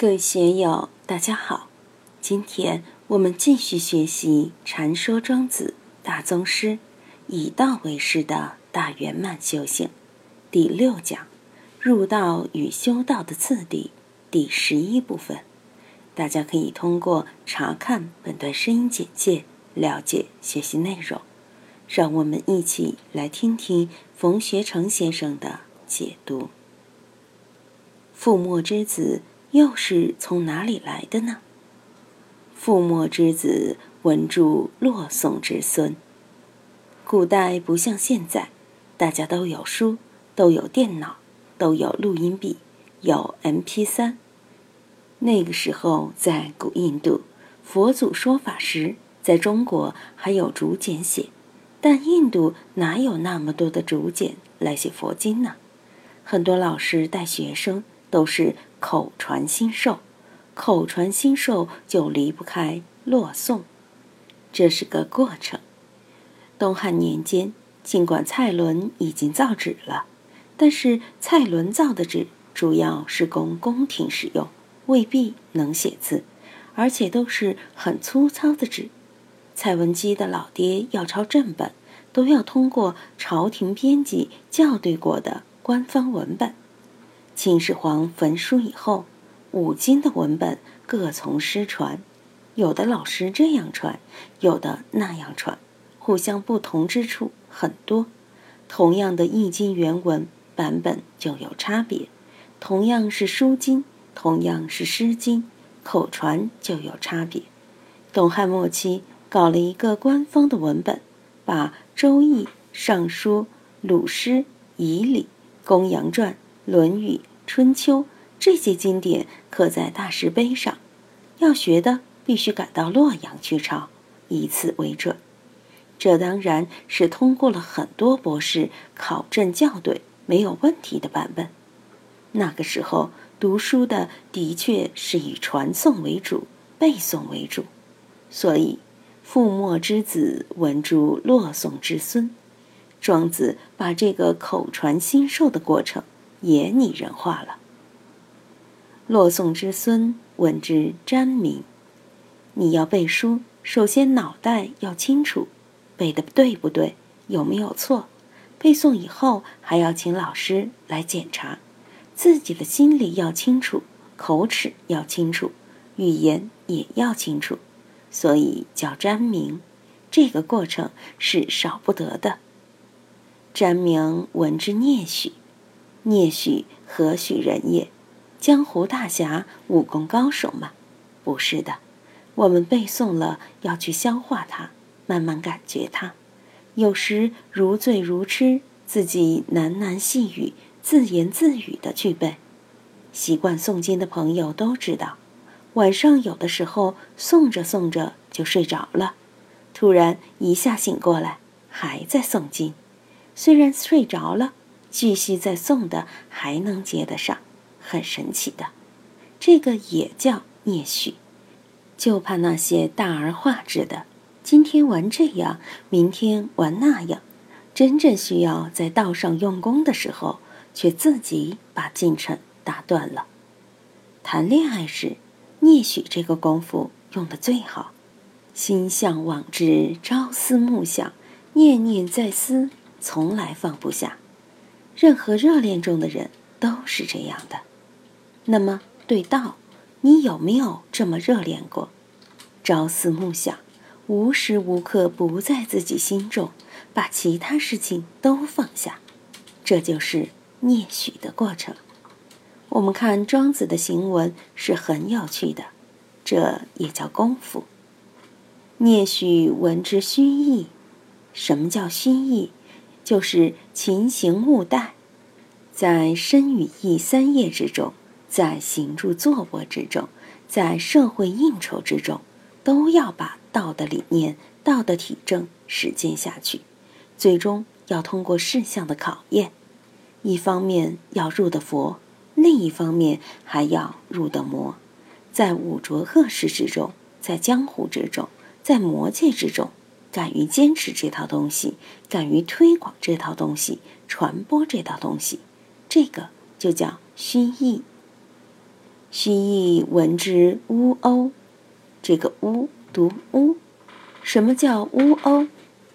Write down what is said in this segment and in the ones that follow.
各位学友，大家好！今天我们继续学习《禅说庄子大宗师》，以道为师的大圆满修行第六讲“入道与修道的次第”第十一部分。大家可以通过查看本段声音简介了解学习内容。让我们一起来听听冯学成先生的解读。父墨之子。又是从哪里来的呢？父墨之子，文著洛宋之孙。古代不像现在，大家都有书，都有电脑，都有录音笔，有 M P 三。那个时候，在古印度，佛祖说法时，在中国还有竹简写，但印度哪有那么多的竹简来写佛经呢？很多老师带学生都是。口传心授，口传心授就离不开落宋，这是个过程。东汉年间，尽管蔡伦已经造纸了，但是蔡伦造的纸主要是供宫廷使用，未必能写字，而且都是很粗糙的纸。蔡文姬的老爹要抄正本，都要通过朝廷编辑校对过的官方文本。秦始皇焚书以后，五经的文本各从失传，有的老师这样传，有的那样传，互相不同之处很多。同样的《易经》原文版本就有差别，同样是书经，同样是诗经，口传就有差别。东汉末期搞了一个官方的文本，把《周易》《尚书》《鲁诗》《仪礼》《公羊传》《论语》。春秋这些经典刻在大石碑上，要学的必须赶到洛阳去抄，以此为准。这当然是通过了很多博士考证校对，没有问题的版本。那个时候读书的的确是以传诵为主，背诵为主，所以父墨之子，文著洛宋之孙。庄子把这个口传心授的过程。也拟人化了。洛宋之孙，闻之瞻明。你要背书，首先脑袋要清楚，背的对不对，有没有错。背诵以后，还要请老师来检查，自己的心里要清楚，口齿要清楚，语言也要清楚，所以叫瞻明。这个过程是少不得的。瞻明闻之念许。聂许何许人也？江湖大侠，武功高手吗？不是的，我们背诵了，要去消化它，慢慢感觉它。有时如醉如痴，自己喃喃细语、自言自语的去背。习惯诵经的朋友都知道，晚上有的时候诵着诵着就睡着了，突然一下醒过来，还在诵经，虽然睡着了。继续再送的还能接得上，很神奇的，这个也叫聂许，就怕那些大而化之的，今天玩这样，明天玩那样，真正需要在道上用功的时候，却自己把进程打断了。谈恋爱时，聂许这个功夫用的最好，心向往之，朝思暮想，念念在思，从来放不下。任何热恋中的人都是这样的。那么，对道，你有没有这么热恋过？朝思暮想，无时无刻不在自己心中，把其他事情都放下，这就是聂许的过程。我们看庄子的行文是很有趣的，这也叫功夫。聂许闻之虚意。什么叫虚意？就是勤行勿怠，在身与意三业之中，在行住坐卧之中，在社会应酬之中，都要把道的理念、道的体证实践下去。最终要通过事项的考验，一方面要入得佛，另一方面还要入得魔。在五浊恶世之中，在江湖之中，在魔界之中。敢于坚持这套东西，敢于推广这套东西，传播这套东西，这个就叫虚意。虚意闻之乌欧。这个乌读乌，什么叫乌欧？《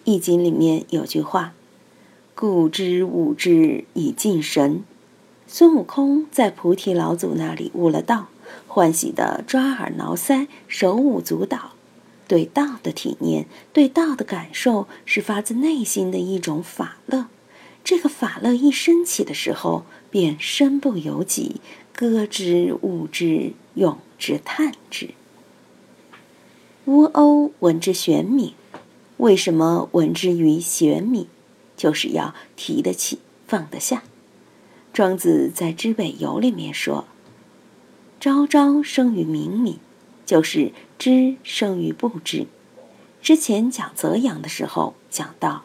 易经》里面有句话：“故知吾之以尽神。”孙悟空在菩提老祖那里悟了道，欢喜的抓耳挠腮，手舞足蹈。对道的体念，对道的感受，是发自内心的一种法乐。这个法乐一升起的时候，便身不由己，歌之悟之，咏之叹之。乌鸥闻之玄冥，为什么闻之于玄冥？就是要提得起，放得下。庄子在《知北游》里面说：“朝朝生于冥冥。”就是知生于不知。之前讲泽阳的时候讲到，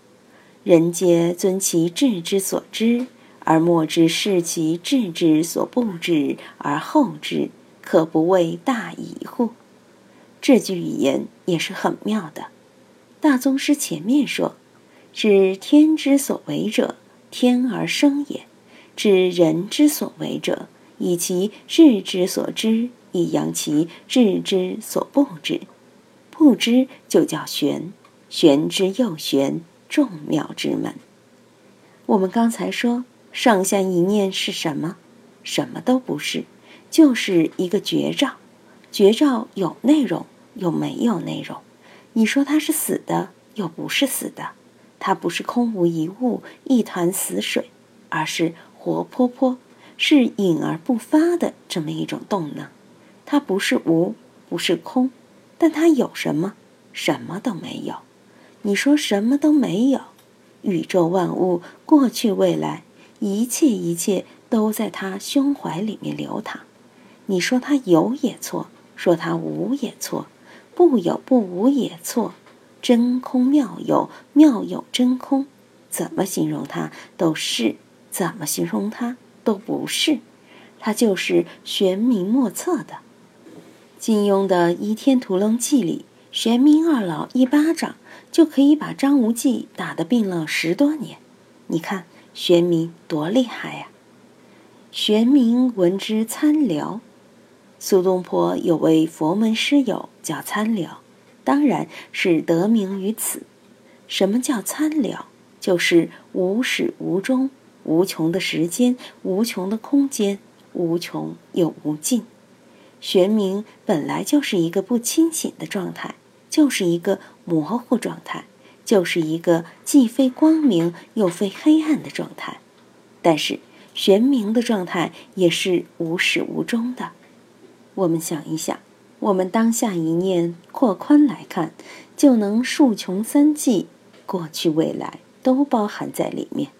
人皆尊其智之所知，而莫知是其智之所不知而后知，可不谓大矣乎？这句语言也是很妙的。大宗师前面说：“知天之所为者，天而生也；知人之所为者，以其智之所知。”以扬其智之所不知，不知就叫玄，玄之又玄，众妙之门。我们刚才说上下一念是什么？什么都不是，就是一个绝照。绝照有内容，又没有内容。你说它是死的，又不是死的。它不是空无一物，一潭死水，而是活泼泼，是隐而不发的这么一种动能。它不是无，不是空，但它有什么？什么都没有。你说什么都没有？宇宙万物，过去未来，一切一切都在他胸怀里面流淌。你说他有也错，说他无也错，不有不无也错。真空妙有，妙有真空，怎么形容它都是，怎么形容它都不是。它就是玄冥莫测的。金庸的《倚天屠龙记》里，玄冥二老一巴掌就可以把张无忌打得病了十多年。你看玄冥多厉害呀！玄冥闻之参寥，苏东坡有位佛门师友叫参寥，当然是得名于此。什么叫参寥？就是无始无终，无穷的时间，无穷的空间，无穷又无尽。玄冥本来就是一个不清醒的状态，就是一个模糊状态，就是一个既非光明又非黑暗的状态。但是玄冥的状态也是无始无终的。我们想一想，我们当下一念扩宽来看，就能数穷三际，过去未来都包含在里面，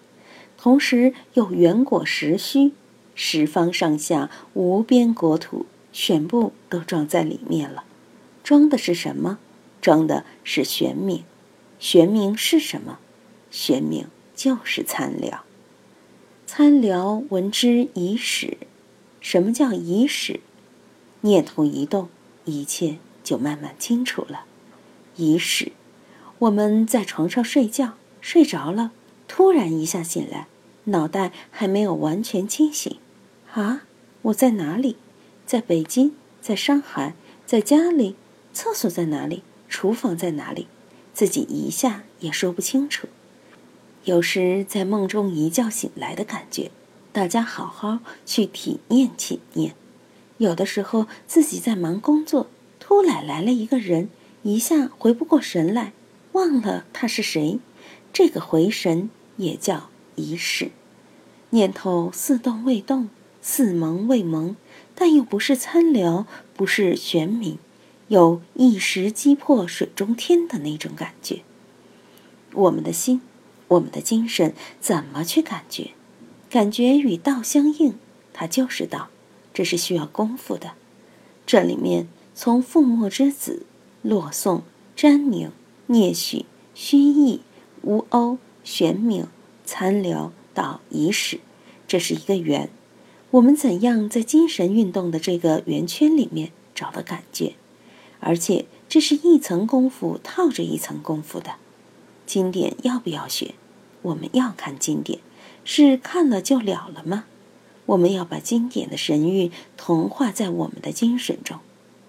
同时又圆果实虚，十方上下无边国土。全部都装在里面了，装的是什么？装的是玄冥。玄冥是什么？玄冥就是参寥。参寥闻之已始。什么叫已始？念头一动，一切就慢慢清楚了。已始。我们在床上睡觉，睡着了，突然一下醒来，脑袋还没有完全清醒。啊，我在哪里？在北京，在上海，在家里，厕所在哪里？厨房在哪里？自己一下也说不清楚。有时在梦中一觉醒来的感觉，大家好好去体验体验。有的时候自己在忙工作，突然来了一个人，一下回不过神来，忘了他是谁。这个回神也叫一世。念头似动未动，似蒙未蒙。但又不是参聊，不是玄冥，有一石击破水中天的那种感觉。我们的心，我们的精神，怎么去感觉？感觉与道相应，它就是道。这是需要功夫的。这里面从覆墨之子、洛宋、詹宁、聂许、虚意、乌欧、玄冥、参聊到已始，这是一个圆。我们怎样在精神运动的这个圆圈里面找到感觉？而且这是一层功夫套着一层功夫的。经典要不要学？我们要看经典，是看了就了了吗？我们要把经典的神韵同化在我们的精神中，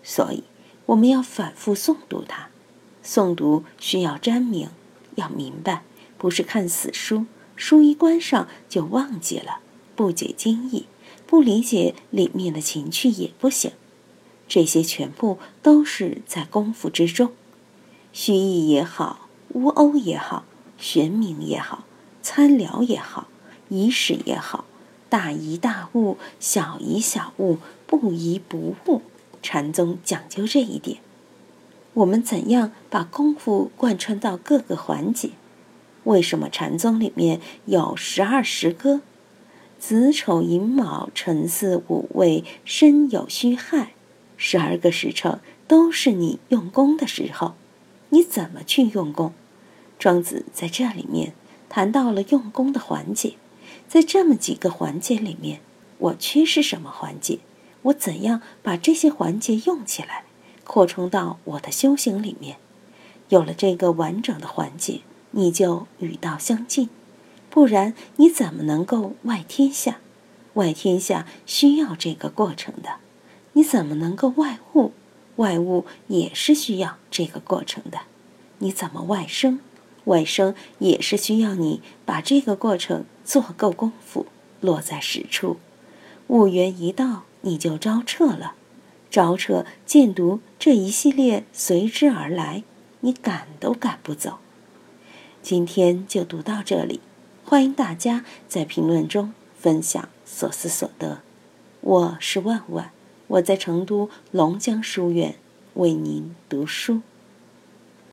所以我们要反复诵读它。诵读需要沾明，要明白，不是看死书，书一关上就忘记了，不解经义，不理解里面的情趣也不行。这些全部都是在功夫之中，虚意也好，乌欧也好，玄冥也好，参聊也好，仪式也好，大疑大悟，小疑小悟，不疑不悟。禅宗讲究这一点。我们怎样把功夫贯穿到各个环节？为什么禅宗里面有十二时歌？子丑寅卯辰巳午未申酉戌亥。十二个时辰都是你用功的时候，你怎么去用功？庄子在这里面谈到了用功的环节，在这么几个环节里面，我缺失什么环节？我怎样把这些环节用起来，扩充到我的修行里面？有了这个完整的环节，你就与道相近，不然你怎么能够外天下？外天下需要这个过程的。你怎么能够外物？外物也是需要这个过程的。你怎么外生？外生也是需要你把这个过程做够功夫，落在实处。物缘一到，你就招撤了。招撤、见读这一系列随之而来，你赶都赶不走。今天就读到这里，欢迎大家在评论中分享所思所得。我是万万。我在成都龙江书院为您读书。